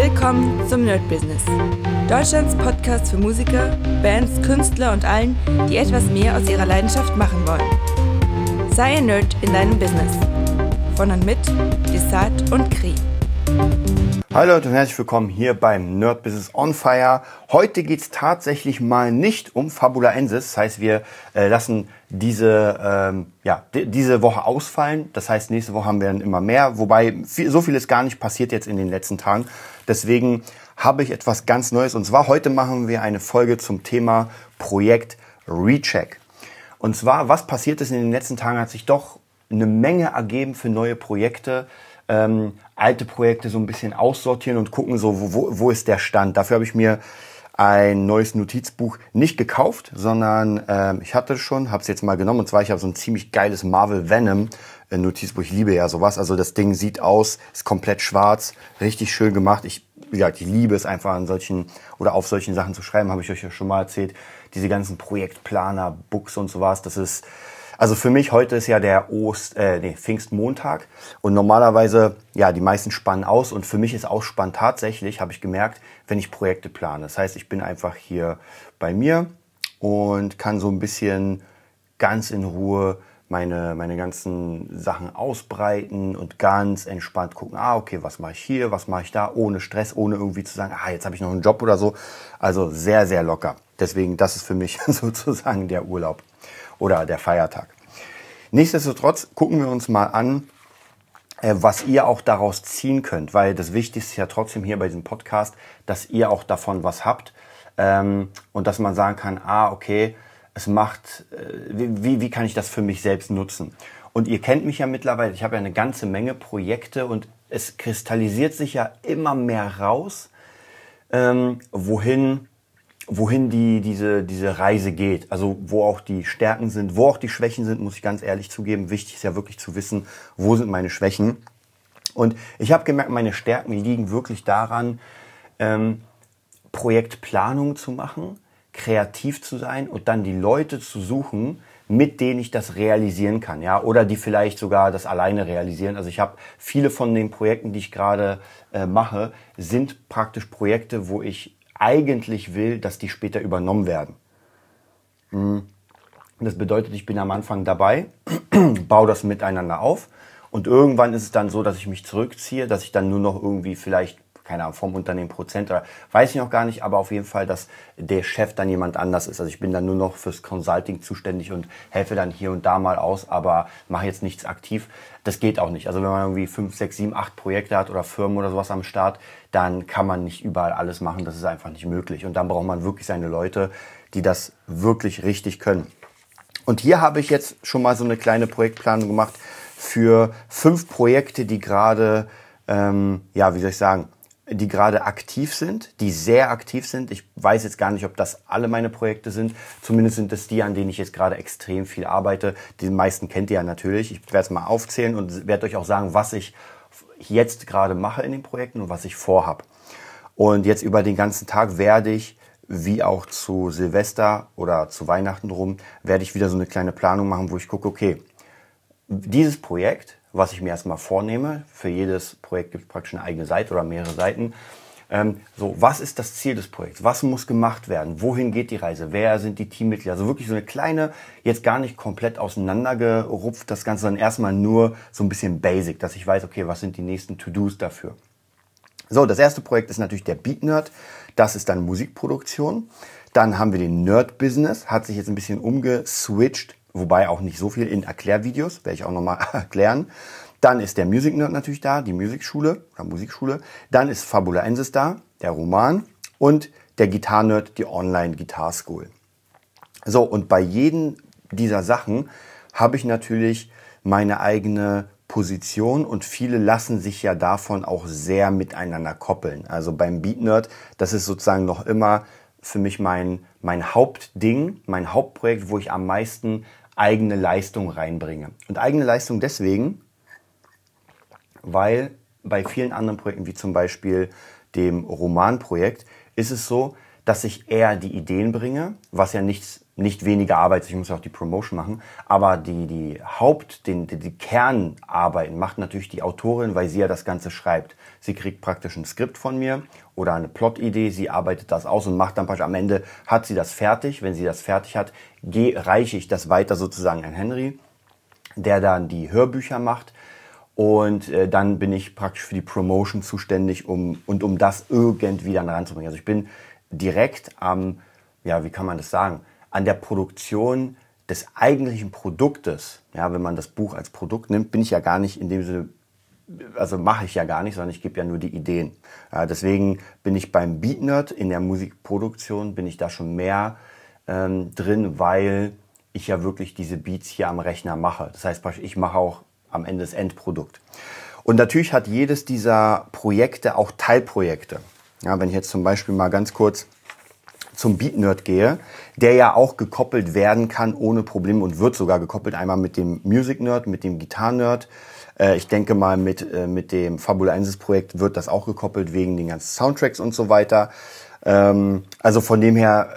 Willkommen zum Nerd Business. Deutschlands Podcast für Musiker, Bands, Künstler und allen, die etwas mehr aus ihrer Leidenschaft machen wollen. Sei ein Nerd in deinem Business. Von und mit Desart und Kri. Hallo Leute und herzlich willkommen hier beim Nerd Business on Fire. Heute geht es tatsächlich mal nicht um Fabula Ensis. Das heißt, wir äh, lassen diese, ähm, ja, diese Woche ausfallen. Das heißt, nächste Woche haben wir dann immer mehr. Wobei viel, so viel ist gar nicht passiert jetzt in den letzten Tagen. Deswegen habe ich etwas ganz Neues. Und zwar heute machen wir eine Folge zum Thema Projekt Recheck. Und zwar, was passiert ist in den letzten Tagen, hat sich doch eine Menge ergeben für neue Projekte ähm, alte Projekte so ein bisschen aussortieren und gucken, so wo, wo ist der Stand. Dafür habe ich mir ein neues Notizbuch nicht gekauft, sondern ähm, ich hatte es schon, habe es jetzt mal genommen. Und zwar, ich habe so ein ziemlich geiles Marvel Venom äh, Notizbuch. Ich liebe ja sowas. Also das Ding sieht aus, ist komplett schwarz, richtig schön gemacht. Ich, wie gesagt, ich liebe es einfach an solchen oder auf solchen Sachen zu schreiben, habe ich euch ja schon mal erzählt. Diese ganzen Projektplaner, Books und sowas, das ist also für mich heute ist ja der Ost, äh, nee, Pfingstmontag und normalerweise, ja, die meisten spannen aus und für mich ist Ausspannen tatsächlich, habe ich gemerkt, wenn ich Projekte plane. Das heißt, ich bin einfach hier bei mir und kann so ein bisschen ganz in Ruhe meine, meine ganzen Sachen ausbreiten und ganz entspannt gucken, ah, okay, was mache ich hier, was mache ich da, ohne Stress, ohne irgendwie zu sagen, ah, jetzt habe ich noch einen Job oder so. Also sehr, sehr locker. Deswegen, das ist für mich sozusagen der Urlaub oder der Feiertag. Nichtsdestotrotz gucken wir uns mal an, äh, was ihr auch daraus ziehen könnt, weil das Wichtigste ist ja trotzdem hier bei diesem Podcast, dass ihr auch davon was habt ähm, und dass man sagen kann, ah, okay, es macht, äh, wie, wie kann ich das für mich selbst nutzen? Und ihr kennt mich ja mittlerweile, ich habe ja eine ganze Menge Projekte und es kristallisiert sich ja immer mehr raus, ähm, wohin wohin die, diese, diese Reise geht. Also wo auch die Stärken sind, wo auch die Schwächen sind, muss ich ganz ehrlich zugeben. Wichtig ist ja wirklich zu wissen, wo sind meine Schwächen. Und ich habe gemerkt, meine Stärken liegen wirklich daran, ähm, Projektplanung zu machen, kreativ zu sein und dann die Leute zu suchen, mit denen ich das realisieren kann, ja, oder die vielleicht sogar das alleine realisieren. Also ich habe viele von den Projekten, die ich gerade äh, mache, sind praktisch Projekte, wo ich eigentlich will, dass die später übernommen werden. Hm. Das bedeutet, ich bin am Anfang dabei, baue das miteinander auf und irgendwann ist es dann so, dass ich mich zurückziehe, dass ich dann nur noch irgendwie vielleicht keine Ahnung, vom Unternehmen Prozent oder weiß ich noch gar nicht, aber auf jeden Fall, dass der Chef dann jemand anders ist. Also ich bin dann nur noch fürs Consulting zuständig und helfe dann hier und da mal aus, aber mache jetzt nichts aktiv. Das geht auch nicht. Also wenn man irgendwie fünf, sechs, sieben, acht Projekte hat oder Firmen oder sowas am Start, dann kann man nicht überall alles machen. Das ist einfach nicht möglich. Und dann braucht man wirklich seine Leute, die das wirklich richtig können. Und hier habe ich jetzt schon mal so eine kleine Projektplanung gemacht für fünf Projekte, die gerade, ähm, ja, wie soll ich sagen, die gerade aktiv sind, die sehr aktiv sind. Ich weiß jetzt gar nicht, ob das alle meine Projekte sind. Zumindest sind es die, an denen ich jetzt gerade extrem viel arbeite. Die meisten kennt ihr ja natürlich. Ich werde es mal aufzählen und werde euch auch sagen, was ich jetzt gerade mache in den Projekten und was ich vorhab. Und jetzt über den ganzen Tag werde ich, wie auch zu Silvester oder zu Weihnachten drum, werde ich wieder so eine kleine Planung machen, wo ich gucke, okay, dieses Projekt was ich mir erstmal vornehme. Für jedes Projekt gibt es praktisch eine eigene Seite oder mehrere Seiten. Ähm, so, was ist das Ziel des Projekts? Was muss gemacht werden? Wohin geht die Reise? Wer sind die Teammitglieder? Also wirklich so eine kleine, jetzt gar nicht komplett auseinandergerupft, das Ganze, sondern erstmal nur so ein bisschen basic, dass ich weiß, okay, was sind die nächsten To-Dos dafür? So, das erste Projekt ist natürlich der Beat Nerd. Das ist dann Musikproduktion. Dann haben wir den Nerd Business, hat sich jetzt ein bisschen umgeswitcht wobei auch nicht so viel in Erklärvideos, werde ich auch nochmal erklären. Dann ist der Music Nerd natürlich da, die Musikschule oder Musikschule. Dann ist Fabula Ensis da, der Roman und der Gitar Nerd, die Online Guitar School. So, und bei jedem dieser Sachen habe ich natürlich meine eigene Position und viele lassen sich ja davon auch sehr miteinander koppeln. Also beim Beat Nerd, das ist sozusagen noch immer für mich mein, mein Hauptding, mein Hauptprojekt, wo ich am meisten eigene Leistung reinbringe. Und eigene Leistung deswegen, weil bei vielen anderen Projekten, wie zum Beispiel dem Romanprojekt, ist es so, dass ich eher die Ideen bringe, was ja nichts nicht weniger Arbeit, ich muss auch die Promotion machen, aber die, die Haupt, den, die, die Kernarbeiten macht natürlich die Autorin, weil sie ja das Ganze schreibt. Sie kriegt praktisch ein Skript von mir oder eine Plot-Idee, sie arbeitet das aus und macht dann praktisch am Ende, hat sie das fertig. Wenn sie das fertig hat, reiche ich das weiter sozusagen an Henry, der dann die Hörbücher macht. Und äh, dann bin ich praktisch für die Promotion zuständig um, und um das irgendwie dann ranzubringen. Also ich bin direkt am, ja, wie kann man das sagen, an der Produktion des eigentlichen Produktes, ja, wenn man das Buch als Produkt nimmt, bin ich ja gar nicht in dem Sinne, also mache ich ja gar nicht, sondern ich gebe ja nur die Ideen. Ja, deswegen bin ich beim Beat Nerd in der Musikproduktion, bin ich da schon mehr ähm, drin, weil ich ja wirklich diese Beats hier am Rechner mache. Das heißt, ich mache auch am Ende das Endprodukt. Und natürlich hat jedes dieser Projekte auch Teilprojekte. Ja, wenn ich jetzt zum Beispiel mal ganz kurz zum Beat Nerd gehe, der ja auch gekoppelt werden kann ohne Probleme und wird sogar gekoppelt einmal mit dem Music Nerd, mit dem Gitarren Nerd. Äh, ich denke mal mit, äh, mit dem Fabula 1 Projekt wird das auch gekoppelt wegen den ganzen Soundtracks und so weiter. Ähm, also von dem her,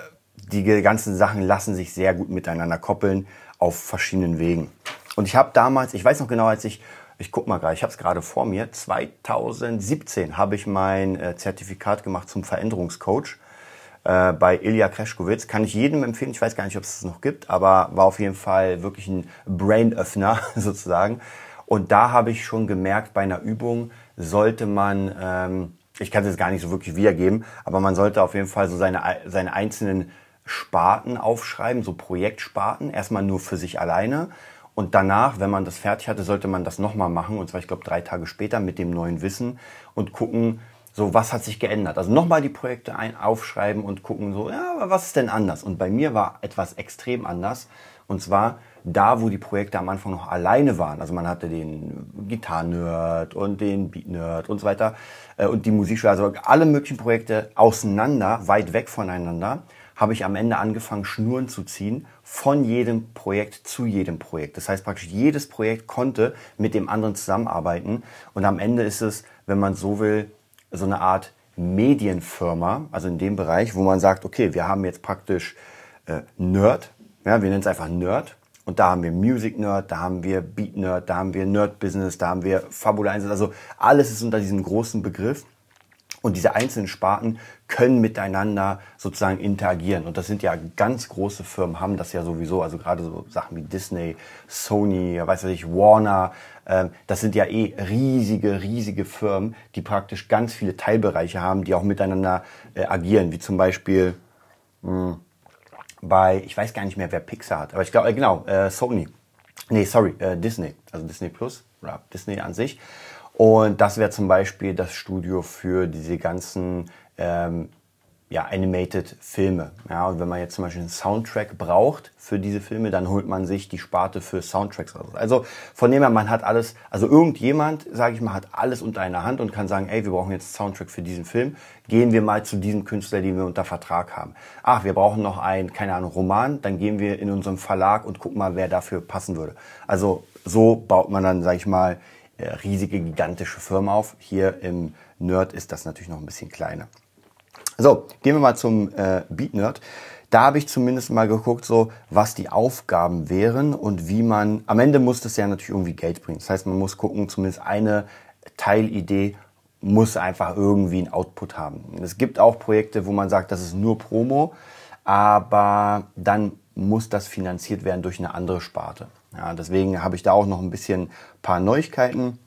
die ganzen Sachen lassen sich sehr gut miteinander koppeln auf verschiedenen Wegen. Und ich habe damals, ich weiß noch genau, als ich ich guck mal gerade, ich habe es gerade vor mir. 2017 habe ich mein äh, Zertifikat gemacht zum Veränderungscoach äh, bei Ilya Kreschkowitz. Kann ich jedem empfehlen. Ich weiß gar nicht, ob es das noch gibt, aber war auf jeden Fall wirklich ein Brainöffner sozusagen. Und da habe ich schon gemerkt, bei einer Übung sollte man, ähm, ich kann es jetzt gar nicht so wirklich wiedergeben, aber man sollte auf jeden Fall so seine, seine einzelnen Sparten aufschreiben, so Projektsparten, erstmal nur für sich alleine. Und danach, wenn man das fertig hatte, sollte man das nochmal machen, und zwar, ich glaube, drei Tage später mit dem neuen Wissen und gucken, so, was hat sich geändert? Also nochmal die Projekte ein, aufschreiben und gucken, so, ja, was ist denn anders? Und bei mir war etwas extrem anders. Und zwar da, wo die Projekte am Anfang noch alleine waren. Also man hatte den Gitarren-Nerd und den Beat-Nerd und so weiter äh, und die Musikschule, also alle möglichen Projekte auseinander, weit weg voneinander, habe ich am Ende angefangen, Schnuren zu ziehen von jedem Projekt zu jedem Projekt. Das heißt praktisch, jedes Projekt konnte mit dem anderen zusammenarbeiten und am Ende ist es, wenn man so will, so eine Art Medienfirma, also in dem Bereich, wo man sagt, okay, wir haben jetzt praktisch äh, Nerd, ja, wir nennen es einfach Nerd. Und da haben wir Music Nerd, da haben wir Beat Nerd, da haben wir Nerd Business, da haben wir Fabula 1. Also alles ist unter diesem großen Begriff. Und diese einzelnen Sparten können miteinander sozusagen interagieren. Und das sind ja ganz große Firmen, haben das ja sowieso. Also gerade so Sachen wie Disney, Sony, weiß ich, Warner. Ähm, das sind ja eh riesige, riesige Firmen, die praktisch ganz viele Teilbereiche haben, die auch miteinander äh, agieren. Wie zum Beispiel mh, hm, bei, ich weiß gar nicht mehr, wer Pixar hat. Aber ich glaube, äh, genau, äh, Sony. Nee, sorry, äh, Disney. Also Disney Plus, oder Disney an sich. Und das wäre zum Beispiel das Studio für diese ganzen ähm, ja, Animated Filme. Ja, und wenn man jetzt zum Beispiel einen Soundtrack braucht für diese Filme, dann holt man sich die Sparte für Soundtracks raus. Also von dem her, man hat alles, also irgendjemand, sage ich mal, hat alles unter einer Hand und kann sagen, ey, wir brauchen jetzt Soundtrack für diesen Film. Gehen wir mal zu diesem Künstler, den wir unter Vertrag haben. Ach, wir brauchen noch einen, keine Ahnung, Roman, dann gehen wir in unserem Verlag und gucken mal, wer dafür passen würde. Also so baut man dann, sage ich mal, äh, riesige, gigantische Firmen auf. Hier im Nerd ist das natürlich noch ein bisschen kleiner. So, gehen wir mal zum äh, Beat Nerd. Da habe ich zumindest mal geguckt, so was die Aufgaben wären und wie man. Am Ende muss das ja natürlich irgendwie Geld bringen. Das heißt, man muss gucken, zumindest eine Teilidee muss einfach irgendwie einen Output haben. Es gibt auch Projekte, wo man sagt, das ist nur Promo, aber dann muss das finanziert werden durch eine andere Sparte. Ja, deswegen habe ich da auch noch ein bisschen paar Neuigkeiten.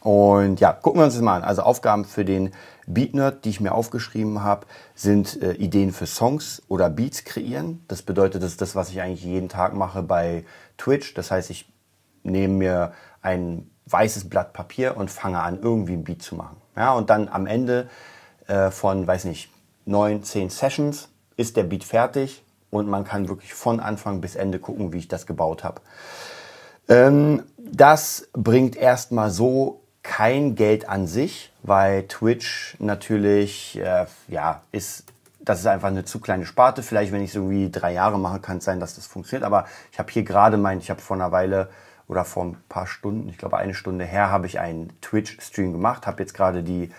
Und ja, gucken wir uns das mal an. Also Aufgaben für den Beat Nerd, die ich mir aufgeschrieben habe, sind äh, Ideen für Songs oder Beats kreieren. Das bedeutet, das ist das, was ich eigentlich jeden Tag mache bei Twitch. Das heißt, ich nehme mir ein weißes Blatt Papier und fange an, irgendwie ein Beat zu machen. Ja, und dann am Ende äh, von, weiß nicht, neun, zehn Sessions ist der Beat fertig und man kann wirklich von Anfang bis Ende gucken, wie ich das gebaut habe. Ähm, das bringt erstmal so kein Geld an sich, weil Twitch natürlich, äh, ja, ist, das ist einfach eine zu kleine Sparte. Vielleicht, wenn ich es irgendwie drei Jahre mache, kann es sein, dass das funktioniert. Aber ich habe hier gerade mein, ich habe vor einer Weile oder vor ein paar Stunden, ich glaube eine Stunde her, habe ich einen Twitch-Stream gemacht, habe jetzt gerade die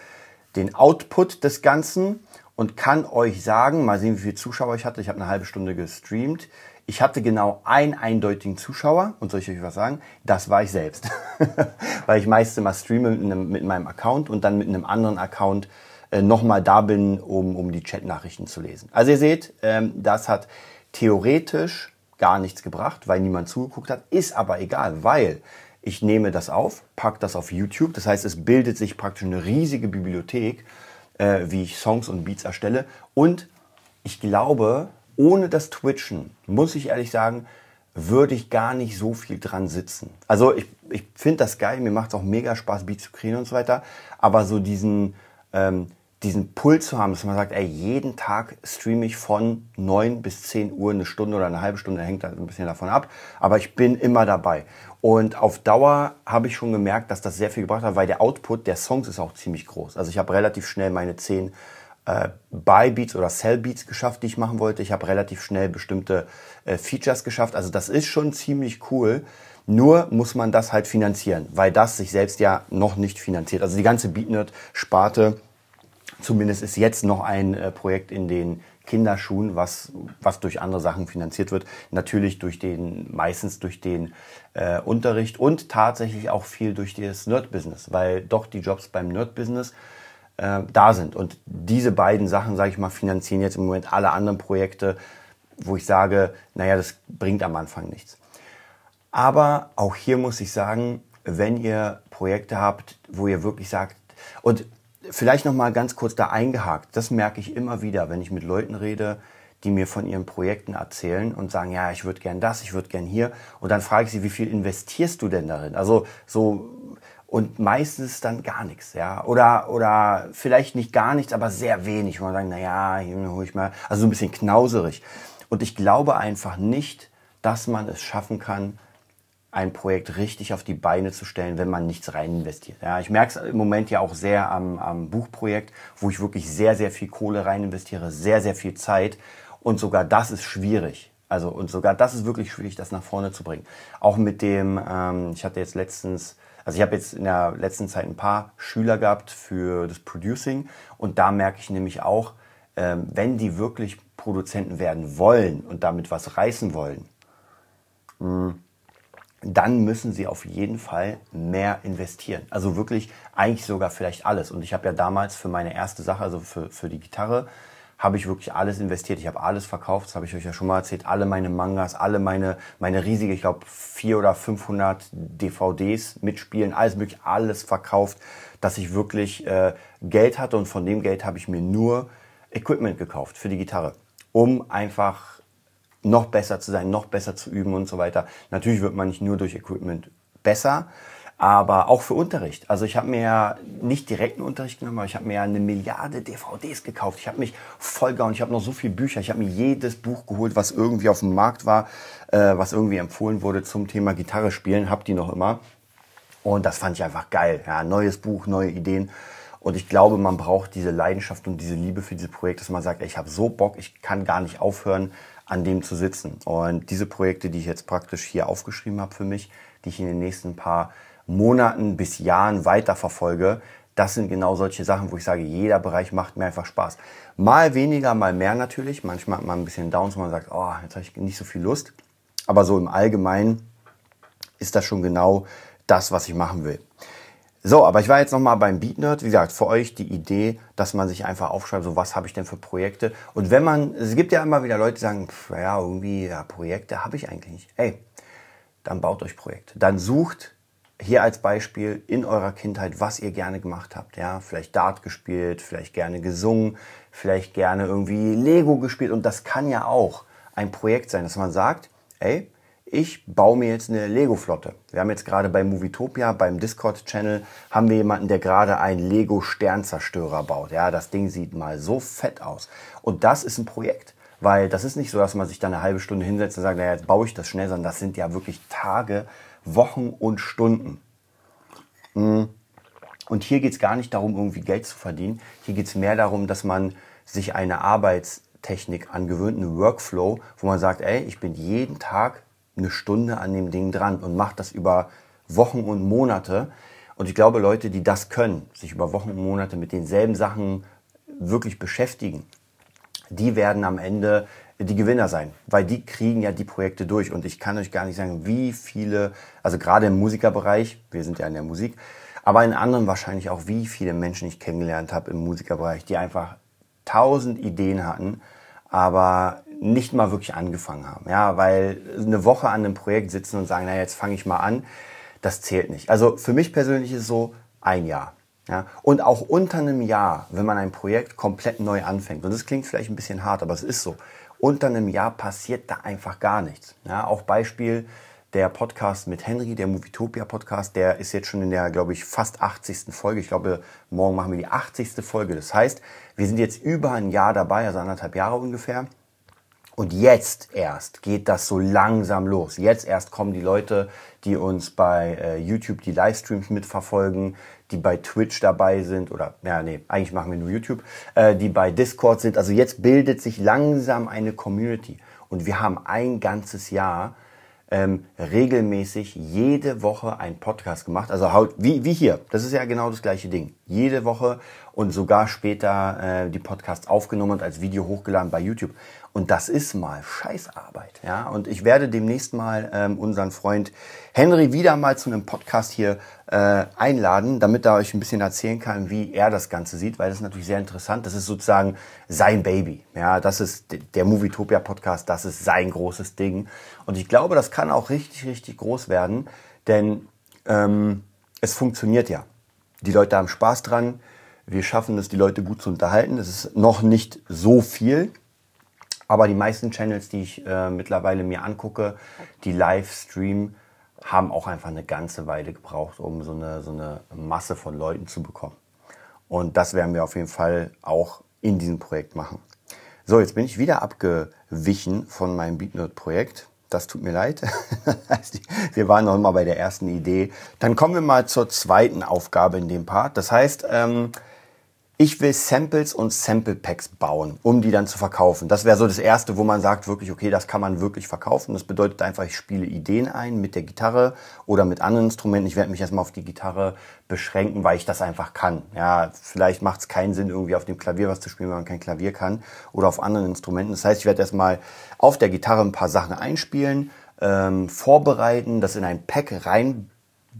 den Output des Ganzen und kann euch sagen, mal sehen, wie viele Zuschauer ich hatte. Ich habe eine halbe Stunde gestreamt. Ich hatte genau einen eindeutigen Zuschauer und soll ich euch was sagen? Das war ich selbst. Weil ich meist immer streame mit, einem, mit, meinem Account und dann mit einem anderen Account äh, nochmal da bin, um, um die Chatnachrichten zu lesen. Also ihr seht, ähm, das hat theoretisch gar nichts gebracht, weil niemand zugeguckt hat. Ist aber egal, weil ich nehme das auf, packe das auf YouTube. Das heißt, es bildet sich praktisch eine riesige Bibliothek, äh, wie ich Songs und Beats erstelle. Und ich glaube, ohne das Twitchen, muss ich ehrlich sagen, würde ich gar nicht so viel dran sitzen. Also ich, ich finde das geil, mir macht es auch mega Spaß, Beats zu kreieren und so weiter. Aber so diesen, ähm, diesen Puls zu haben, dass man sagt, ey, jeden Tag streame ich von 9 bis 10 Uhr eine Stunde oder eine halbe Stunde, hängt halt ein bisschen davon ab, aber ich bin immer dabei. Und auf Dauer habe ich schon gemerkt, dass das sehr viel gebracht hat, weil der Output der Songs ist auch ziemlich groß. Also ich habe relativ schnell meine 10 äh, Buy-Beats oder Sell-Beats geschafft, die ich machen wollte. Ich habe relativ schnell bestimmte äh, Features geschafft. Also das ist schon ziemlich cool. Nur muss man das halt finanzieren, weil das sich selbst ja noch nicht finanziert. Also die ganze BeatNerd-Sparte Zumindest ist jetzt noch ein äh, Projekt in den Kinderschuhen, was, was durch andere Sachen finanziert wird. Natürlich durch den, meistens durch den äh, Unterricht und tatsächlich auch viel durch das Nerd-Business, weil doch die Jobs beim Nerd-Business äh, da sind. Und diese beiden Sachen, sage ich mal, finanzieren jetzt im Moment alle anderen Projekte, wo ich sage, naja, das bringt am Anfang nichts. Aber auch hier muss ich sagen, wenn ihr Projekte habt, wo ihr wirklich sagt, und vielleicht noch mal ganz kurz da eingehakt. Das merke ich immer wieder, wenn ich mit Leuten rede, die mir von ihren Projekten erzählen und sagen, ja, ich würde gern das, ich würde gern hier. Und dann frage ich sie, wie viel investierst du denn darin? Also so und meistens dann gar nichts, ja. Oder, oder vielleicht nicht gar nichts, aber sehr wenig. Und man sagt, na ja, hier hole ich mal, also so ein bisschen knauserig. Und ich glaube einfach nicht, dass man es schaffen kann, ein Projekt richtig auf die Beine zu stellen, wenn man nichts rein investiert. Ja, ich merke es im Moment ja auch sehr am, am Buchprojekt, wo ich wirklich sehr, sehr viel Kohle rein investiere, sehr, sehr viel Zeit. Und sogar das ist schwierig. Also, und sogar das ist wirklich schwierig, das nach vorne zu bringen. Auch mit dem, ähm, ich hatte jetzt letztens, also ich habe jetzt in der letzten Zeit ein paar Schüler gehabt für das Producing. Und da merke ich nämlich auch, ähm, wenn die wirklich Produzenten werden wollen und damit was reißen wollen, mh, hm, dann müssen sie auf jeden Fall mehr investieren. Also wirklich eigentlich sogar vielleicht alles. Und ich habe ja damals für meine erste Sache, also für, für die Gitarre, habe ich wirklich alles investiert. Ich habe alles verkauft, das habe ich euch ja schon mal erzählt. Alle meine Mangas, alle meine, meine riesige, ich glaube, vier oder 500 DVDs mitspielen, alles mögliche, alles verkauft, dass ich wirklich äh, Geld hatte. Und von dem Geld habe ich mir nur Equipment gekauft für die Gitarre, um einfach noch besser zu sein, noch besser zu üben und so weiter. Natürlich wird man nicht nur durch Equipment besser, aber auch für Unterricht. Also ich habe mir ja nicht direkten Unterricht genommen, aber ich habe mir eine Milliarde DVDs gekauft. Ich habe mich vollgehauen. Ich habe noch so viele Bücher. Ich habe mir jedes Buch geholt, was irgendwie auf dem Markt war, äh, was irgendwie empfohlen wurde zum Thema Gitarre spielen. Hab die noch immer. Und das fand ich einfach geil. Ja, neues Buch, neue Ideen. Und ich glaube, man braucht diese Leidenschaft und diese Liebe für dieses Projekt, dass man sagt, ey, ich habe so Bock, ich kann gar nicht aufhören, an dem zu sitzen. Und diese Projekte, die ich jetzt praktisch hier aufgeschrieben habe für mich, die ich in den nächsten paar Monaten bis Jahren weiter verfolge, das sind genau solche Sachen, wo ich sage, jeder Bereich macht mir einfach Spaß. Mal weniger, mal mehr natürlich. Manchmal hat man ein bisschen Downs, wo man sagt, oh, jetzt habe ich nicht so viel Lust. Aber so im Allgemeinen ist das schon genau das, was ich machen will. So, aber ich war jetzt nochmal beim BeatNerd. Wie gesagt, für euch die Idee, dass man sich einfach aufschreibt, so was habe ich denn für Projekte. Und wenn man, es gibt ja immer wieder Leute, die sagen, pff, ja, irgendwie, ja, Projekte habe ich eigentlich nicht. Ey, dann baut euch Projekte. Dann sucht hier als Beispiel in eurer Kindheit, was ihr gerne gemacht habt. Ja, vielleicht Dart gespielt, vielleicht gerne gesungen, vielleicht gerne irgendwie Lego gespielt. Und das kann ja auch ein Projekt sein, dass man sagt, ey, ich baue mir jetzt eine Lego-Flotte. Wir haben jetzt gerade bei Movietopia, beim Discord-Channel, haben wir jemanden, der gerade einen Lego-Sternzerstörer baut. Ja, das Ding sieht mal so fett aus. Und das ist ein Projekt. Weil das ist nicht so, dass man sich dann eine halbe Stunde hinsetzt und sagt, naja, jetzt baue ich das schnell, sondern das sind ja wirklich Tage, Wochen und Stunden. Hm. Und hier geht es gar nicht darum, irgendwie Geld zu verdienen. Hier geht es mehr darum, dass man sich eine Arbeitstechnik angewöhnt, einen Workflow, wo man sagt, ey, ich bin jeden Tag eine Stunde an dem Ding dran und macht das über Wochen und Monate. Und ich glaube, Leute, die das können, sich über Wochen und Monate mit denselben Sachen wirklich beschäftigen, die werden am Ende die Gewinner sein, weil die kriegen ja die Projekte durch. Und ich kann euch gar nicht sagen, wie viele, also gerade im Musikerbereich, wir sind ja in der Musik, aber in anderen wahrscheinlich auch, wie viele Menschen ich kennengelernt habe im Musikerbereich, die einfach tausend Ideen hatten, aber nicht mal wirklich angefangen haben. Ja, weil eine Woche an einem Projekt sitzen und sagen, na jetzt fange ich mal an, das zählt nicht. Also für mich persönlich ist es so ein Jahr. Ja, und auch unter einem Jahr, wenn man ein Projekt komplett neu anfängt, und das klingt vielleicht ein bisschen hart, aber es ist so, unter einem Jahr passiert da einfach gar nichts. Ja, auch Beispiel der Podcast mit Henry, der Movietopia Podcast, der ist jetzt schon in der, glaube ich, fast 80. Folge. Ich glaube, morgen machen wir die 80. Folge. Das heißt, wir sind jetzt über ein Jahr dabei, also anderthalb Jahre ungefähr. Und jetzt erst geht das so langsam los. Jetzt erst kommen die Leute, die uns bei äh, YouTube die Livestreams mitverfolgen, die bei Twitch dabei sind oder, ja, nee, eigentlich machen wir nur YouTube, äh, die bei Discord sind. Also jetzt bildet sich langsam eine Community. Und wir haben ein ganzes Jahr ähm, regelmäßig jede Woche einen Podcast gemacht. Also halt, wie, wie hier. Das ist ja genau das gleiche Ding. Jede Woche und sogar später äh, die Podcasts aufgenommen und als Video hochgeladen bei YouTube. Und das ist mal Scheißarbeit. Ja? Und ich werde demnächst mal ähm, unseren Freund Henry wieder mal zu einem Podcast hier äh, einladen, damit er euch ein bisschen erzählen kann, wie er das Ganze sieht, weil das ist natürlich sehr interessant. Das ist sozusagen sein Baby. Ja, das ist der Movietopia Podcast, das ist sein großes Ding. Und ich glaube, das kann auch richtig, richtig groß werden, denn ähm, es funktioniert ja. Die Leute haben Spaß dran. Wir schaffen es, die Leute gut zu unterhalten. Es ist noch nicht so viel, aber die meisten Channels, die ich äh, mittlerweile mir angucke, die Livestream, haben auch einfach eine ganze Weile gebraucht, um so eine, so eine Masse von Leuten zu bekommen. Und das werden wir auf jeden Fall auch in diesem Projekt machen. So, jetzt bin ich wieder abgewichen von meinem BeatNode-Projekt. Das tut mir leid. wir waren noch mal bei der ersten Idee. Dann kommen wir mal zur zweiten Aufgabe in dem Part. Das heißt, ähm, ich will Samples und Sample Packs bauen, um die dann zu verkaufen. Das wäre so das erste, wo man sagt wirklich, okay, das kann man wirklich verkaufen. Das bedeutet einfach, ich spiele Ideen ein mit der Gitarre oder mit anderen Instrumenten. Ich werde mich erstmal auf die Gitarre beschränken, weil ich das einfach kann. Ja, vielleicht macht es keinen Sinn, irgendwie auf dem Klavier was zu spielen, wenn man kein Klavier kann oder auf anderen Instrumenten. Das heißt, ich werde erstmal auf der Gitarre ein paar Sachen einspielen, ähm, vorbereiten, das in ein Pack rein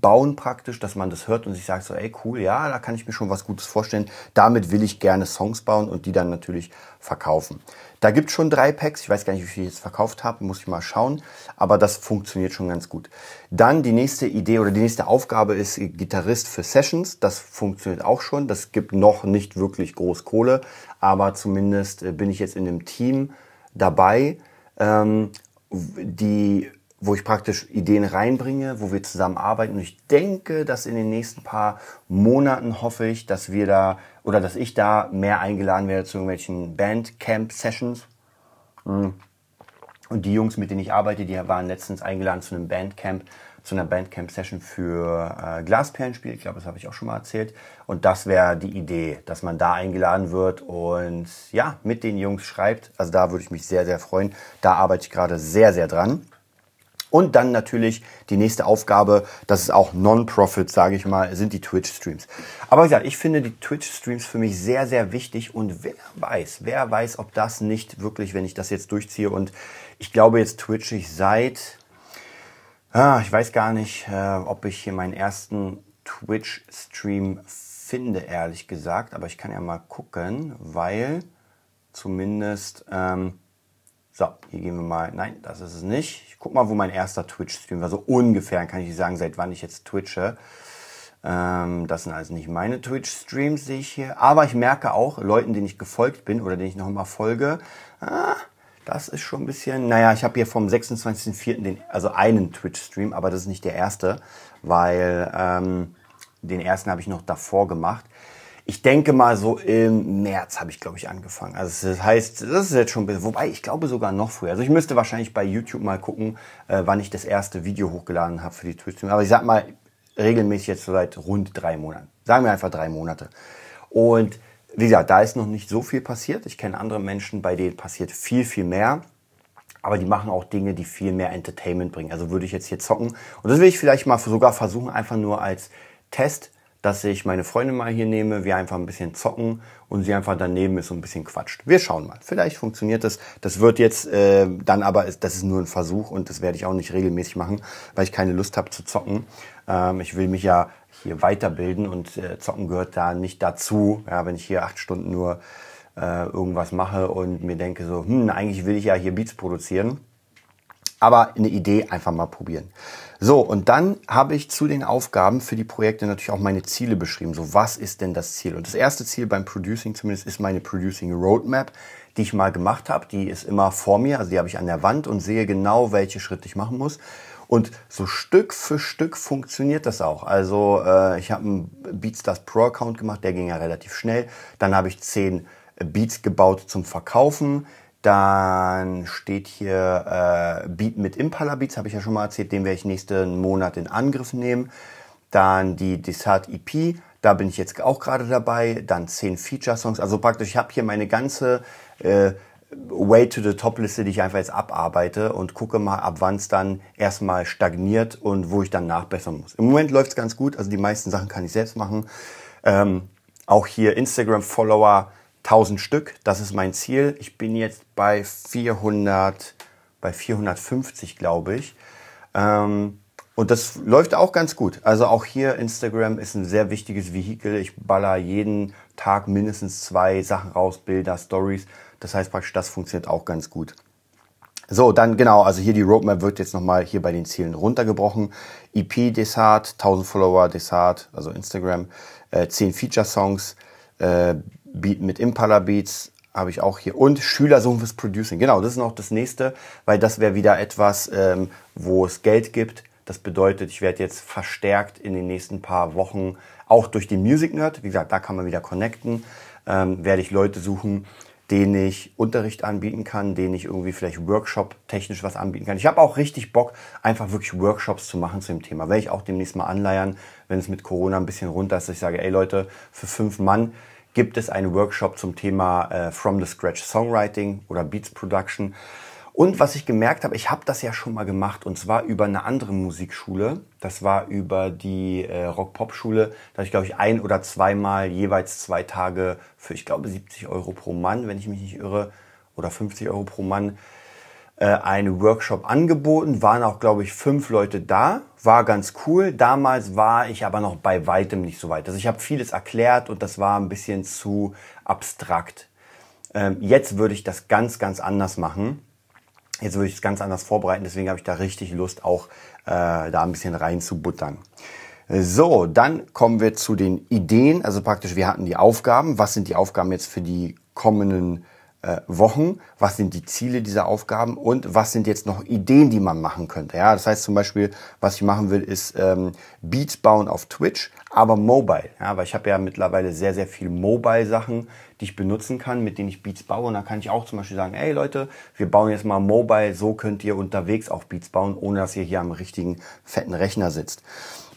bauen praktisch, dass man das hört und sich sagt so, ey cool, ja, da kann ich mir schon was Gutes vorstellen. Damit will ich gerne Songs bauen und die dann natürlich verkaufen. Da gibt schon drei Packs, ich weiß gar nicht, wie viel ich jetzt verkauft habe, muss ich mal schauen, aber das funktioniert schon ganz gut. Dann die nächste Idee oder die nächste Aufgabe ist Gitarrist für Sessions. Das funktioniert auch schon. Das gibt noch nicht wirklich groß Kohle, aber zumindest äh, bin ich jetzt in dem Team dabei, ähm, die wo ich praktisch Ideen reinbringe, wo wir zusammen arbeiten. Und ich denke, dass in den nächsten paar Monaten hoffe ich, dass wir da oder dass ich da mehr eingeladen werde zu irgendwelchen Bandcamp-Sessions. Hm. Und die Jungs, mit denen ich arbeite, die waren letztens eingeladen zu einem Bandcamp, zu einer Bandcamp-Session für äh, Glasperlenspiel. Ich glaube, das habe ich auch schon mal erzählt. Und das wäre die Idee, dass man da eingeladen wird und ja, mit den Jungs schreibt. Also da würde ich mich sehr, sehr freuen. Da arbeite ich gerade sehr, sehr dran. Und dann natürlich die nächste Aufgabe, das ist auch Non-Profit, sage ich mal, sind die Twitch-Streams. Aber wie gesagt, ich finde die Twitch-Streams für mich sehr, sehr wichtig und wer weiß, wer weiß, ob das nicht wirklich, wenn ich das jetzt durchziehe und ich glaube, jetzt twitch ich seit, ah, ich weiß gar nicht, äh, ob ich hier meinen ersten Twitch-Stream finde, ehrlich gesagt, aber ich kann ja mal gucken, weil zumindest... Ähm, so, hier gehen wir mal. Nein, das ist es nicht. Ich guck mal, wo mein erster Twitch-Stream war. So ungefähr kann ich sagen, seit wann ich jetzt twitche. Ähm, das sind also nicht meine Twitch-Streams, sehe ich hier. Aber ich merke auch, Leuten, denen ich gefolgt bin oder denen ich noch mal folge, ah, das ist schon ein bisschen. Naja, ich habe hier vom 26.04. den, also einen Twitch-Stream, aber das ist nicht der erste, weil ähm, den ersten habe ich noch davor gemacht ich denke mal so im März habe ich, glaube ich, angefangen. Also das heißt, das ist jetzt schon, wobei ich glaube sogar noch früher. Also ich müsste wahrscheinlich bei YouTube mal gucken, äh, wann ich das erste Video hochgeladen habe für die Twitch. Aber ich sag mal regelmäßig jetzt so seit rund drei Monaten. Sagen wir einfach drei Monate. Und wie gesagt, da ist noch nicht so viel passiert. Ich kenne andere Menschen, bei denen passiert viel, viel mehr. Aber die machen auch Dinge, die viel mehr Entertainment bringen. Also würde ich jetzt hier zocken. Und das will ich vielleicht mal sogar versuchen, einfach nur als Test dass ich meine Freundin mal hier nehme, wir einfach ein bisschen zocken und sie einfach daneben ist und ein bisschen quatscht. Wir schauen mal. Vielleicht funktioniert das. Das wird jetzt äh, dann aber, das ist nur ein Versuch und das werde ich auch nicht regelmäßig machen, weil ich keine Lust habe zu zocken. Ähm, ich will mich ja hier weiterbilden und äh, zocken gehört da nicht dazu. Ja, wenn ich hier acht Stunden nur äh, irgendwas mache und mir denke so, hm, eigentlich will ich ja hier Beats produzieren. Aber eine Idee einfach mal probieren. So, und dann habe ich zu den Aufgaben für die Projekte natürlich auch meine Ziele beschrieben. So, was ist denn das Ziel? Und das erste Ziel beim Producing zumindest ist meine Producing Roadmap, die ich mal gemacht habe. Die ist immer vor mir, also die habe ich an der Wand und sehe genau, welche Schritte ich machen muss. Und so Stück für Stück funktioniert das auch. Also äh, ich habe einen Beatstars Pro Account gemacht, der ging ja relativ schnell. Dann habe ich zehn Beats gebaut zum Verkaufen. Dann steht hier äh, Beat mit Impala Beats, habe ich ja schon mal erzählt, den werde ich nächsten Monat in Angriff nehmen. Dann die Desart EP, da bin ich jetzt auch gerade dabei. Dann zehn Feature-Songs. Also praktisch, ich habe hier meine ganze äh, Way to the Top-Liste, die ich einfach jetzt abarbeite und gucke mal, ab wann es dann erstmal stagniert und wo ich dann nachbessern muss. Im Moment läuft es ganz gut, also die meisten Sachen kann ich selbst machen. Ähm, auch hier Instagram-Follower 1000 Stück, das ist mein Ziel. Ich bin jetzt bei 400, bei 450, glaube ich. Ähm, und das läuft auch ganz gut. Also auch hier Instagram ist ein sehr wichtiges Vehikel. Ich baller jeden Tag mindestens zwei Sachen raus, Bilder, Stories. Das heißt praktisch, das funktioniert auch ganz gut. So, dann genau, also hier die Roadmap wird jetzt nochmal hier bei den Zielen runtergebrochen. EP Desart, 1000 Follower Desart, also Instagram, äh, 10 Feature-Songs, äh, Beat mit Impala Beats habe ich auch hier. Und Schülersohn fürs Producing. Genau, das ist noch das nächste, weil das wäre wieder etwas, ähm, wo es Geld gibt. Das bedeutet, ich werde jetzt verstärkt in den nächsten paar Wochen, auch durch den Music Nerd, wie gesagt, da kann man wieder connecten, ähm, werde ich Leute suchen, denen ich Unterricht anbieten kann, denen ich irgendwie vielleicht Workshop technisch was anbieten kann. Ich habe auch richtig Bock, einfach wirklich Workshops zu machen zu dem Thema. Werde ich auch demnächst mal anleiern, wenn es mit Corona ein bisschen runter ist, dass ich sage, ey Leute, für fünf Mann gibt es einen Workshop zum Thema äh, From the Scratch Songwriting oder Beats Production. Und was ich gemerkt habe, ich habe das ja schon mal gemacht und zwar über eine andere Musikschule. Das war über die äh, Rock-Pop-Schule. Da habe ich, glaube ich, ein oder zweimal jeweils zwei Tage für, ich glaube, 70 Euro pro Mann, wenn ich mich nicht irre, oder 50 Euro pro Mann äh, einen Workshop angeboten. Waren auch, glaube ich, fünf Leute da war ganz cool. Damals war ich aber noch bei weitem nicht so weit. Also ich habe vieles erklärt und das war ein bisschen zu abstrakt. Ähm, jetzt würde ich das ganz, ganz anders machen. Jetzt würde ich es ganz anders vorbereiten. Deswegen habe ich da richtig Lust, auch äh, da ein bisschen rein zu buttern. So, dann kommen wir zu den Ideen. Also praktisch, wir hatten die Aufgaben. Was sind die Aufgaben jetzt für die kommenden Wochen, was sind die Ziele dieser Aufgaben und was sind jetzt noch Ideen, die man machen könnte. Ja, das heißt zum Beispiel, was ich machen will, ist ähm, Beats bauen auf Twitch, aber mobile. Ja, weil ich habe ja mittlerweile sehr, sehr viel Mobile-Sachen, die ich benutzen kann, mit denen ich Beats baue. Und da kann ich auch zum Beispiel sagen, hey Leute, wir bauen jetzt mal mobile, so könnt ihr unterwegs auch Beats bauen, ohne dass ihr hier am richtigen fetten Rechner sitzt.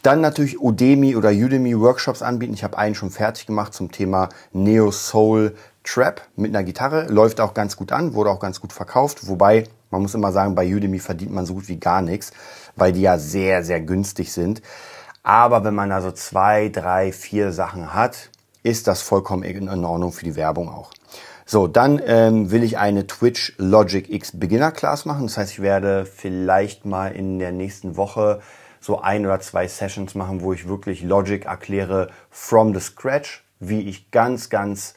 Dann natürlich Udemy oder Udemy Workshops anbieten. Ich habe einen schon fertig gemacht zum Thema Neo Soul Trap mit einer Gitarre. Läuft auch ganz gut an, wurde auch ganz gut verkauft. Wobei, man muss immer sagen, bei Udemy verdient man so gut wie gar nichts, weil die ja sehr, sehr günstig sind. Aber wenn man also zwei, drei, vier Sachen hat, ist das vollkommen in Ordnung für die Werbung auch. So, dann ähm, will ich eine Twitch Logic X Beginner Class machen. Das heißt, ich werde vielleicht mal in der nächsten Woche so ein oder zwei Sessions machen, wo ich wirklich Logic erkläre from the scratch, wie ich ganz, ganz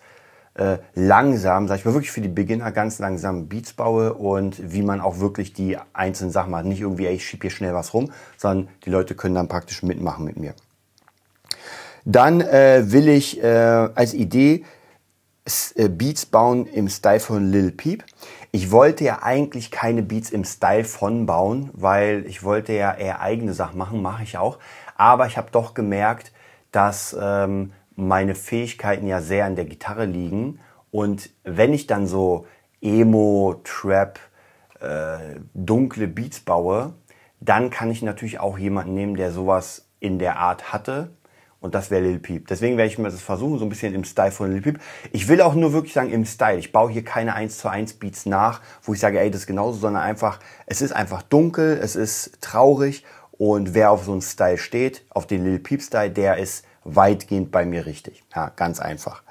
äh, langsam, sag ich mal wirklich für die Beginner ganz langsam Beats baue und wie man auch wirklich die einzelnen Sachen macht. Nicht irgendwie, ey, ich schieb hier schnell was rum, sondern die Leute können dann praktisch mitmachen mit mir. Dann äh, will ich äh, als Idee äh, Beats bauen im Style von Lil Peep. Ich wollte ja eigentlich keine Beats im Style von bauen, weil ich wollte ja eher eigene Sachen machen, mache ich auch. Aber ich habe doch gemerkt, dass ähm, meine Fähigkeiten ja sehr an der Gitarre liegen. Und wenn ich dann so Emo, Trap, äh, dunkle Beats baue, dann kann ich natürlich auch jemanden nehmen, der sowas in der Art hatte. Und das wäre Lil Peep. Deswegen werde ich mir das versuchen, so ein bisschen im Style von Lil Peep. Ich will auch nur wirklich sagen, im Style. Ich baue hier keine 1 zu 1 Beats nach, wo ich sage, ey, das ist genauso, sondern einfach, es ist einfach dunkel, es ist traurig. Und wer auf so einen Style steht, auf den Lil Peep Style, der ist weitgehend bei mir richtig. Ja, ganz einfach.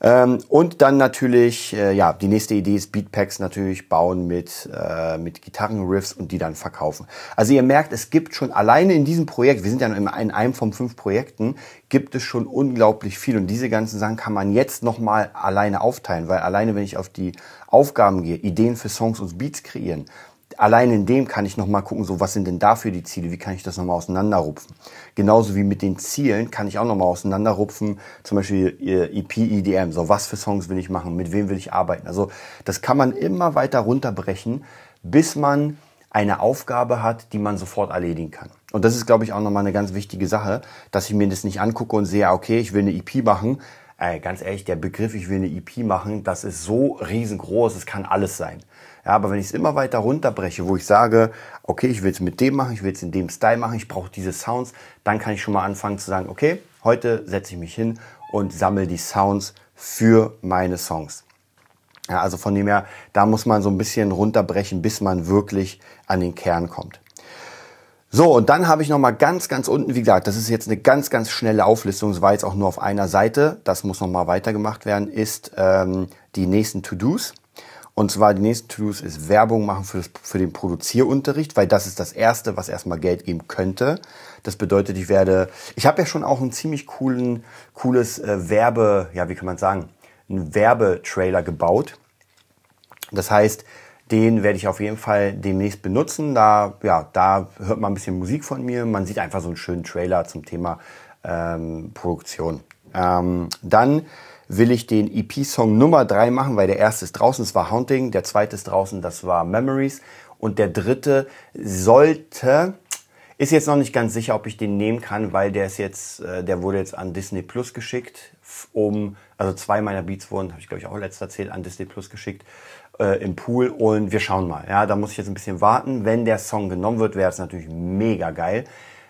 Ähm, und dann natürlich, äh, ja, die nächste Idee ist Beatpacks natürlich bauen mit, äh, mit Gitarrenriffs und die dann verkaufen. Also ihr merkt, es gibt schon alleine in diesem Projekt, wir sind ja in einem von fünf Projekten, gibt es schon unglaublich viel. Und diese ganzen Sachen kann man jetzt nochmal alleine aufteilen, weil alleine wenn ich auf die Aufgaben gehe, Ideen für Songs und Beats kreieren, allein in dem kann ich nochmal gucken, so was sind denn dafür die Ziele, wie kann ich das nochmal auseinanderrupfen. Genauso wie mit den Zielen kann ich auch nochmal auseinanderrupfen, zum Beispiel EP, EDM, so was für Songs will ich machen, mit wem will ich arbeiten. Also das kann man immer weiter runterbrechen, bis man eine Aufgabe hat, die man sofort erledigen kann. Und das ist, glaube ich, auch nochmal eine ganz wichtige Sache, dass ich mir das nicht angucke und sehe, okay, ich will eine EP machen. Ey, ganz ehrlich, der Begriff, ich will eine EP machen, das ist so riesengroß, es kann alles sein. Ja, aber wenn ich es immer weiter runterbreche, wo ich sage, okay, ich will es mit dem machen, ich will es in dem Style machen, ich brauche diese Sounds, dann kann ich schon mal anfangen zu sagen, okay, heute setze ich mich hin und sammle die Sounds für meine Songs. Ja, also von dem her, da muss man so ein bisschen runterbrechen, bis man wirklich an den Kern kommt. So, und dann habe ich nochmal ganz, ganz unten, wie gesagt, das ist jetzt eine ganz, ganz schnelle Auflistung, es war jetzt auch nur auf einer Seite, das muss nochmal weitergemacht werden, ist ähm, die nächsten To-Dos. Und zwar die nächste To-Dos ist Werbung machen für, das, für den Produzierunterricht, weil das ist das Erste, was erstmal Geld geben könnte. Das bedeutet, ich werde, ich habe ja schon auch ein ziemlich coolen, cooles äh, Werbe, ja, wie kann man sagen, einen Werbetrailer gebaut. Das heißt, den werde ich auf jeden Fall demnächst benutzen. Da, ja, da hört man ein bisschen Musik von mir. Man sieht einfach so einen schönen Trailer zum Thema ähm, Produktion. Ähm, dann will ich den EP-Song Nummer drei machen, weil der erste ist draußen, das war Haunting, der zweite ist draußen, das war Memories und der dritte sollte, ist jetzt noch nicht ganz sicher, ob ich den nehmen kann, weil der ist jetzt, äh, der wurde jetzt an Disney Plus geschickt, um, also zwei meiner Beats wurden, habe ich glaube ich auch letzter erzählt, an Disney Plus geschickt äh, im Pool und wir schauen mal. Ja, da muss ich jetzt ein bisschen warten. Wenn der Song genommen wird, wäre es natürlich mega geil.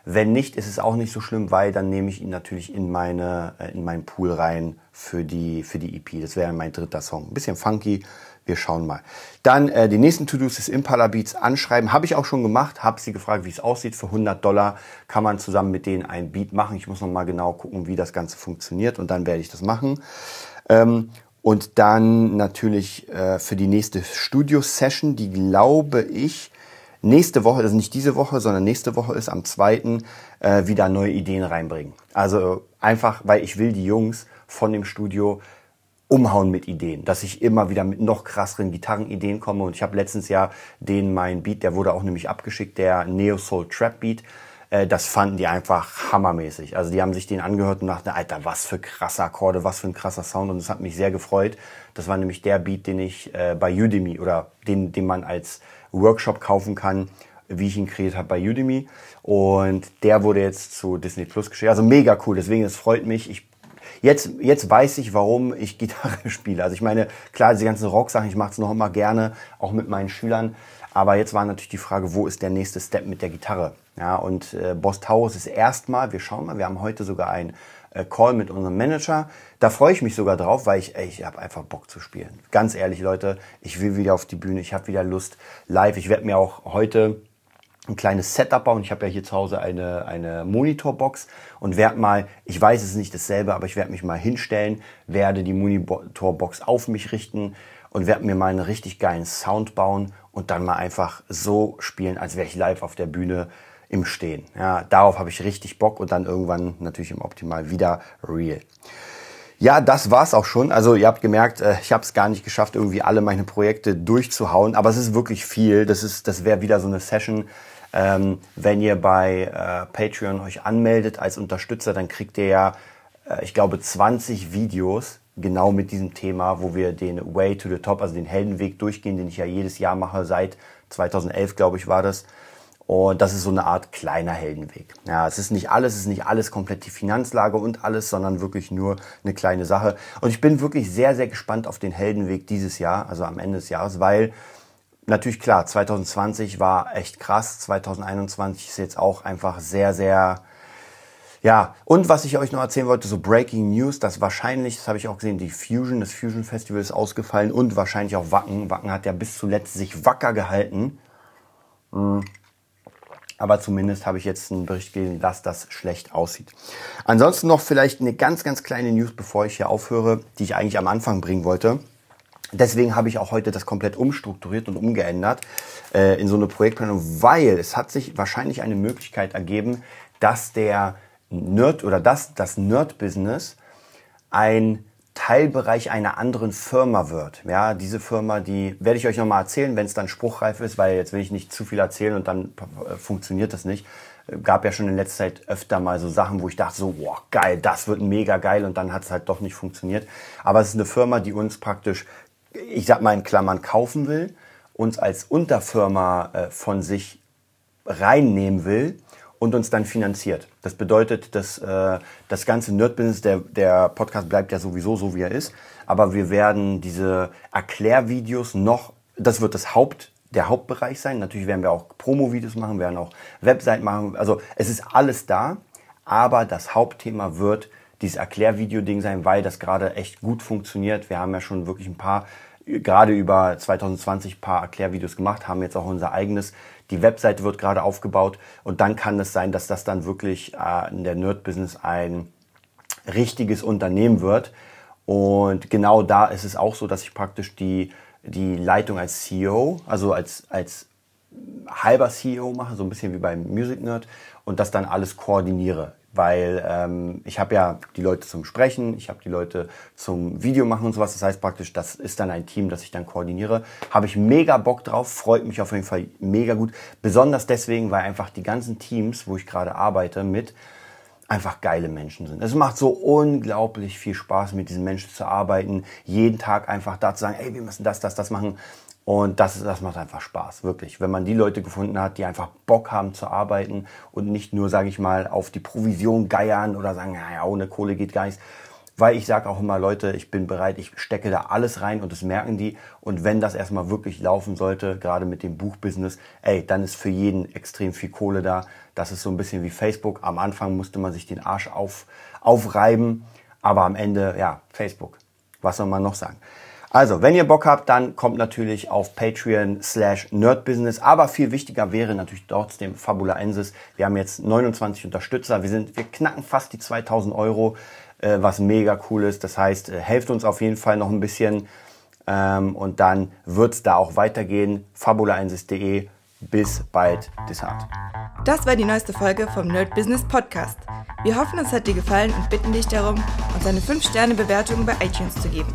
Wenn nicht, ist es auch nicht so schlimm, weil dann nehme ich ihn natürlich in meine äh, in meinen Pool rein für die für die EP. Das wäre mein dritter Song. Ein bisschen funky. Wir schauen mal. Dann äh, die nächsten To-Dos ist Impala Beats anschreiben. Habe ich auch schon gemacht. Habe sie gefragt, wie es aussieht. Für 100 Dollar kann man zusammen mit denen ein Beat machen. Ich muss noch mal genau gucken, wie das Ganze funktioniert und dann werde ich das machen. Ähm, und dann natürlich äh, für die nächste Studio-Session, die glaube ich nächste Woche, also nicht diese Woche, sondern nächste Woche ist am zweiten äh, wieder neue Ideen reinbringen. Also einfach, weil ich will die Jungs von dem Studio umhauen mit Ideen, dass ich immer wieder mit noch krasseren Gitarrenideen komme. Und ich habe letztens ja den mein Beat, der wurde auch nämlich abgeschickt, der Neo Soul Trap Beat. Äh, das fanden die einfach hammermäßig. Also die haben sich den angehört und dachten, Alter, was für krasse Akkorde, was für ein krasser Sound. Und das hat mich sehr gefreut. Das war nämlich der Beat, den ich äh, bei Udemy oder den, den man als Workshop kaufen kann, wie ich ihn kreiert habe bei Udemy. Und der wurde jetzt zu Disney Plus geschickt. Also mega cool. Deswegen, es freut mich. Ich Jetzt, jetzt weiß ich, warum ich Gitarre spiele. Also ich meine, klar, diese ganzen Rock-Sachen, ich mache es noch immer gerne, auch mit meinen Schülern. Aber jetzt war natürlich die Frage, wo ist der nächste Step mit der Gitarre? Ja, und äh, Boss Taurus ist erstmal, wir schauen mal, wir haben heute sogar ein Call mit unserem Manager. Da freue ich mich sogar drauf, weil ich, ey, ich habe einfach Bock zu spielen. Ganz ehrlich, Leute, ich will wieder auf die Bühne, ich habe wieder Lust live. Ich werde mir auch heute ein kleines Setup bauen. Ich habe ja hier zu Hause eine, eine Monitorbox und werde mal, ich weiß es nicht dasselbe, aber ich werde mich mal hinstellen, werde die Monitorbox auf mich richten und werde mir mal einen richtig geilen Sound bauen und dann mal einfach so spielen, als wäre ich live auf der Bühne im Stehen. Ja, darauf habe ich richtig Bock und dann irgendwann natürlich im Optimal wieder real. Ja, das war's auch schon. Also ihr habt gemerkt, äh, ich habe es gar nicht geschafft, irgendwie alle meine Projekte durchzuhauen, aber es ist wirklich viel. Das ist, das wäre wieder so eine Session. Ähm, wenn ihr bei äh, Patreon euch anmeldet als Unterstützer, dann kriegt ihr ja, äh, ich glaube, 20 Videos genau mit diesem Thema, wo wir den Way to the Top, also den Heldenweg durchgehen, den ich ja jedes Jahr mache, seit 2011, glaube ich, war das. Und das ist so eine Art kleiner Heldenweg. Ja, es ist nicht alles, es ist nicht alles komplett die Finanzlage und alles, sondern wirklich nur eine kleine Sache. Und ich bin wirklich sehr, sehr gespannt auf den Heldenweg dieses Jahr, also am Ende des Jahres, weil natürlich klar, 2020 war echt krass, 2021 ist jetzt auch einfach sehr, sehr, ja, und was ich euch noch erzählen wollte, so Breaking News, dass wahrscheinlich, das habe ich auch gesehen, die Fusion, das Fusion Festival ist ausgefallen und wahrscheinlich auch Wacken. Wacken hat ja bis zuletzt sich wacker gehalten. Mhm aber zumindest habe ich jetzt einen Bericht gelesen, dass das schlecht aussieht. Ansonsten noch vielleicht eine ganz, ganz kleine News, bevor ich hier aufhöre, die ich eigentlich am Anfang bringen wollte. Deswegen habe ich auch heute das komplett umstrukturiert und umgeändert äh, in so eine Projektplanung, weil es hat sich wahrscheinlich eine Möglichkeit ergeben, dass der Nerd oder dass das Nerd-Business ein Teilbereich einer anderen Firma wird. Ja, diese Firma, die werde ich euch nochmal erzählen, wenn es dann spruchreif ist, weil jetzt will ich nicht zu viel erzählen und dann äh, funktioniert das nicht. Gab ja schon in letzter Zeit öfter mal so Sachen, wo ich dachte so, boah, geil, das wird mega geil und dann hat es halt doch nicht funktioniert. Aber es ist eine Firma, die uns praktisch, ich sag mal in Klammern, kaufen will, uns als Unterfirma äh, von sich reinnehmen will und uns dann finanziert. Das bedeutet, dass äh, das ganze Nerd-Business, der, der Podcast bleibt ja sowieso so, wie er ist, aber wir werden diese Erklärvideos noch, das wird das Haupt, der Hauptbereich sein. Natürlich werden wir auch Promo-Videos machen, werden auch Website machen. Also es ist alles da, aber das Hauptthema wird dieses Erklärvideo-Ding sein, weil das gerade echt gut funktioniert. Wir haben ja schon wirklich ein paar, gerade über 2020 paar Erklärvideos gemacht, haben jetzt auch unser eigenes die Webseite wird gerade aufgebaut und dann kann es sein, dass das dann wirklich äh, in der Nerd-Business ein richtiges Unternehmen wird. Und genau da ist es auch so, dass ich praktisch die, die Leitung als CEO, also als, als halber CEO mache, so ein bisschen wie beim Music Nerd und das dann alles koordiniere weil ähm, ich habe ja die Leute zum Sprechen, ich habe die Leute zum Video machen und sowas. Das heißt praktisch, das ist dann ein Team, das ich dann koordiniere. Habe ich mega Bock drauf, freut mich auf jeden Fall mega gut. Besonders deswegen, weil einfach die ganzen Teams, wo ich gerade arbeite, mit einfach geile Menschen sind. Es macht so unglaublich viel Spaß, mit diesen Menschen zu arbeiten, jeden Tag einfach da zu sagen, ey, wir müssen das, das, das machen. Und das, das macht einfach Spaß, wirklich. Wenn man die Leute gefunden hat, die einfach Bock haben zu arbeiten und nicht nur, sage ich mal, auf die Provision geiern oder sagen, naja, ohne Kohle geht gar nichts. Weil ich sage auch immer, Leute, ich bin bereit, ich stecke da alles rein und das merken die. Und wenn das erstmal wirklich laufen sollte, gerade mit dem Buchbusiness, ey, dann ist für jeden extrem viel Kohle da. Das ist so ein bisschen wie Facebook. Am Anfang musste man sich den Arsch auf, aufreiben, aber am Ende, ja, Facebook. Was soll man noch sagen? Also, wenn ihr Bock habt, dann kommt natürlich auf Patreon slash nerdbusiness. Aber viel wichtiger wäre natürlich trotzdem Fabulaensis. Wir haben jetzt 29 Unterstützer. Wir sind, wir knacken fast die 2000 Euro, äh, was mega cool ist. Das heißt, äh, helft uns auf jeden Fall noch ein bisschen. Ähm, und dann wird's da auch weitergehen. fabulaensis.de. Bis bald, Dessart. Das war die neueste Folge vom Nerd Business Podcast. Wir hoffen, es hat dir gefallen und bitten dich darum, uns eine 5-Sterne-Bewertung bei iTunes zu geben.